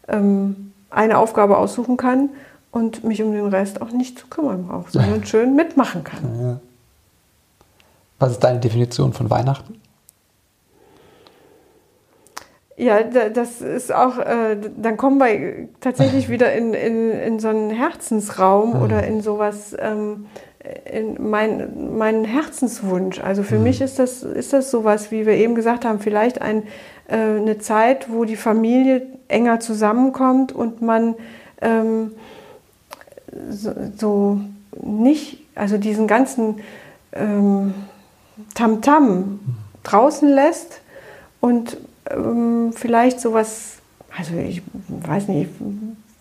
ähm, eine Aufgabe aussuchen kann und mich um den Rest auch nicht zu kümmern brauche, sondern schön mitmachen kann. Ja. Was ist deine Definition von Weihnachten? Ja, das ist auch, äh, dann kommen wir tatsächlich wieder in, in, in so einen Herzensraum mhm. oder in sowas, ähm, in mein, meinen Herzenswunsch. Also für mhm. mich ist das, ist das sowas, wie wir eben gesagt haben, vielleicht ein, äh, eine Zeit, wo die Familie enger zusammenkommt und man ähm, so, so, nicht, also diesen ganzen ähm, Tamtam -Tam draußen lässt und ähm, vielleicht sowas, also ich weiß nicht,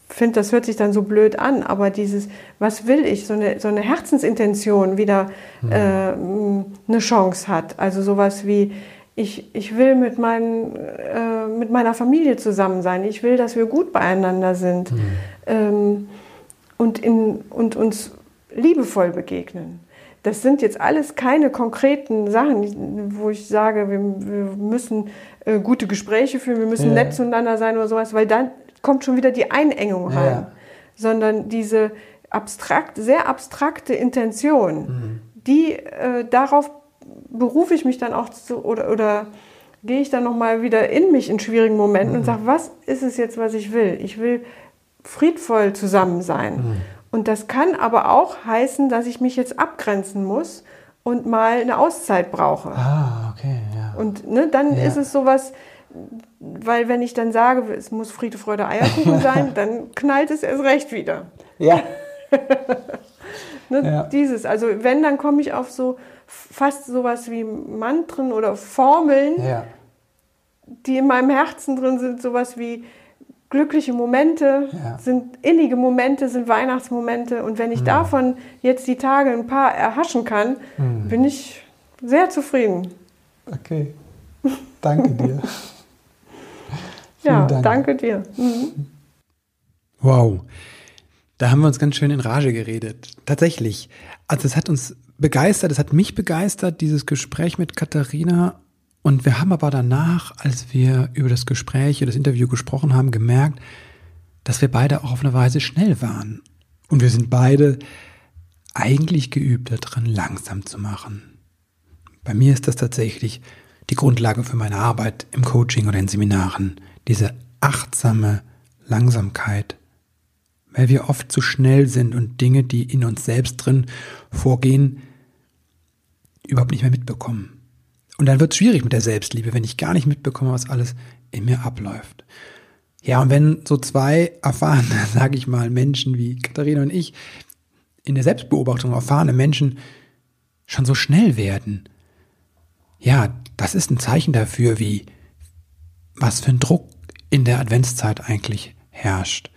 ich finde, das hört sich dann so blöd an, aber dieses, was will ich, so eine, so eine Herzensintention wieder mhm. äh, eine Chance hat. Also sowas wie, ich, ich will mit, mein, äh, mit meiner Familie zusammen sein, ich will, dass wir gut beieinander sind. Mhm. Ähm, und, in, und uns liebevoll begegnen. Das sind jetzt alles keine konkreten Sachen, wo ich sage, wir, wir müssen äh, gute Gespräche führen, wir müssen ja. nett zueinander sein oder sowas, weil dann kommt schon wieder die Einengung rein. Ja. Sondern diese abstrakt, sehr abstrakte Intention, mhm. die äh, darauf berufe ich mich dann auch zu, oder, oder gehe ich dann nochmal wieder in mich in schwierigen Momenten mhm. und sage, was ist es jetzt, was ich will? Ich will friedvoll zusammen sein. Mhm. Und das kann aber auch heißen, dass ich mich jetzt abgrenzen muss und mal eine Auszeit brauche. Ah, okay, ja. Und ne, dann ja. ist es sowas, weil wenn ich dann sage, es muss Friede, Freude, Eierkuchen sein, dann knallt es erst recht wieder. Ja. ne, ja. Dieses, also wenn, dann komme ich auf so fast sowas wie Mantren oder Formeln, ja. die in meinem Herzen drin sind, sowas wie glückliche Momente, ja. sind innige Momente, sind Weihnachtsmomente. Und wenn ich mhm. davon jetzt die Tage ein paar erhaschen kann, mhm. bin ich sehr zufrieden. Okay. Danke dir. ja, Dank. danke dir. Mhm. Wow. Da haben wir uns ganz schön in Rage geredet. Tatsächlich. Also es hat uns begeistert, es hat mich begeistert, dieses Gespräch mit Katharina. Und wir haben aber danach, als wir über das Gespräch, über das Interview gesprochen haben, gemerkt, dass wir beide auch auf eine Weise schnell waren. Und wir sind beide eigentlich geübt darin, langsam zu machen. Bei mir ist das tatsächlich die Grundlage für meine Arbeit im Coaching oder in Seminaren. Diese achtsame Langsamkeit, weil wir oft zu schnell sind und Dinge, die in uns selbst drin vorgehen, überhaupt nicht mehr mitbekommen. Und dann wird es schwierig mit der Selbstliebe, wenn ich gar nicht mitbekomme, was alles in mir abläuft. Ja, und wenn so zwei erfahrene, sage ich mal, Menschen wie Katharina und ich in der Selbstbeobachtung erfahrene Menschen schon so schnell werden, ja, das ist ein Zeichen dafür, wie was für ein Druck in der Adventszeit eigentlich herrscht.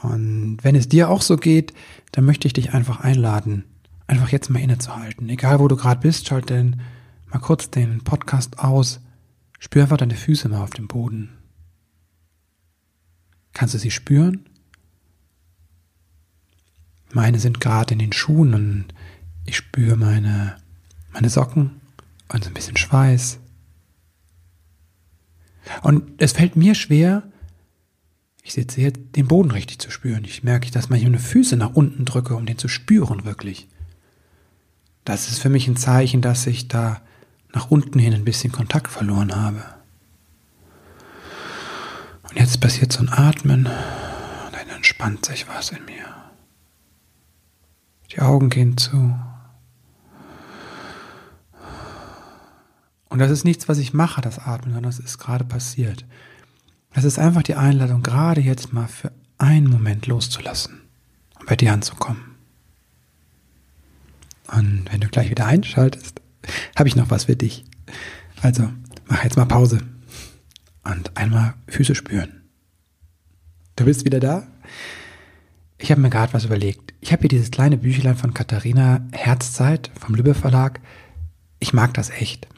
Und wenn es dir auch so geht, dann möchte ich dich einfach einladen, einfach jetzt mal innezuhalten. Egal wo du gerade bist, schalt denn mal kurz den Podcast aus. Spür einfach deine Füße mal auf dem Boden. Kannst du sie spüren? Meine sind gerade in den Schuhen und ich spüre meine, meine Socken und so ein bisschen Schweiß. Und es fällt mir schwer, ich sitze hier, den Boden richtig zu spüren. Ich merke, dass hier meine Füße nach unten drücke, um den zu spüren wirklich. Das ist für mich ein Zeichen, dass ich da nach unten hin ein bisschen Kontakt verloren habe. Und jetzt passiert so ein Atmen und dann entspannt sich was in mir. Die Augen gehen zu. Und das ist nichts, was ich mache, das Atmen, sondern das ist gerade passiert. Das ist einfach die Einladung, gerade jetzt mal für einen Moment loszulassen und bei dir anzukommen. Und wenn du gleich wieder einschaltest, habe ich noch was für dich. Also, mach jetzt mal Pause und einmal Füße spüren. Du bist wieder da? Ich habe mir gerade was überlegt. Ich habe hier dieses kleine Büchlein von Katharina Herzzeit vom Lübbe Verlag. Ich mag das echt.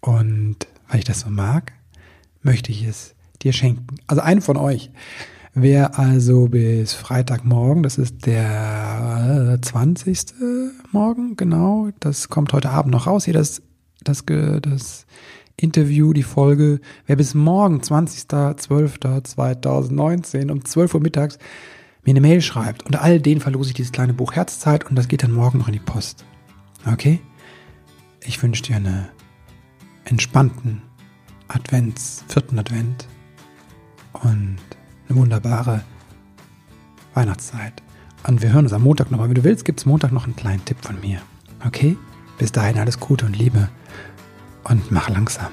Und weil ich das so mag, möchte ich es dir schenken. Also einen von euch. Wer also bis Freitagmorgen, das ist der 20. Morgen, genau, das kommt heute Abend noch raus, hier das, das, das Interview, die Folge, wer bis morgen, 20.12.2019 um 12 Uhr mittags mir eine Mail schreibt, unter all denen verlose ich dieses kleine Buch Herzzeit und das geht dann morgen noch in die Post. Okay? Ich wünsche dir eine entspannten Advents, vierten Advent und eine wunderbare Weihnachtszeit. Und wir hören uns am Montag nochmal. Wenn du willst, gibt es Montag noch einen kleinen Tipp von mir. Okay? Bis dahin alles Gute und Liebe und mach langsam.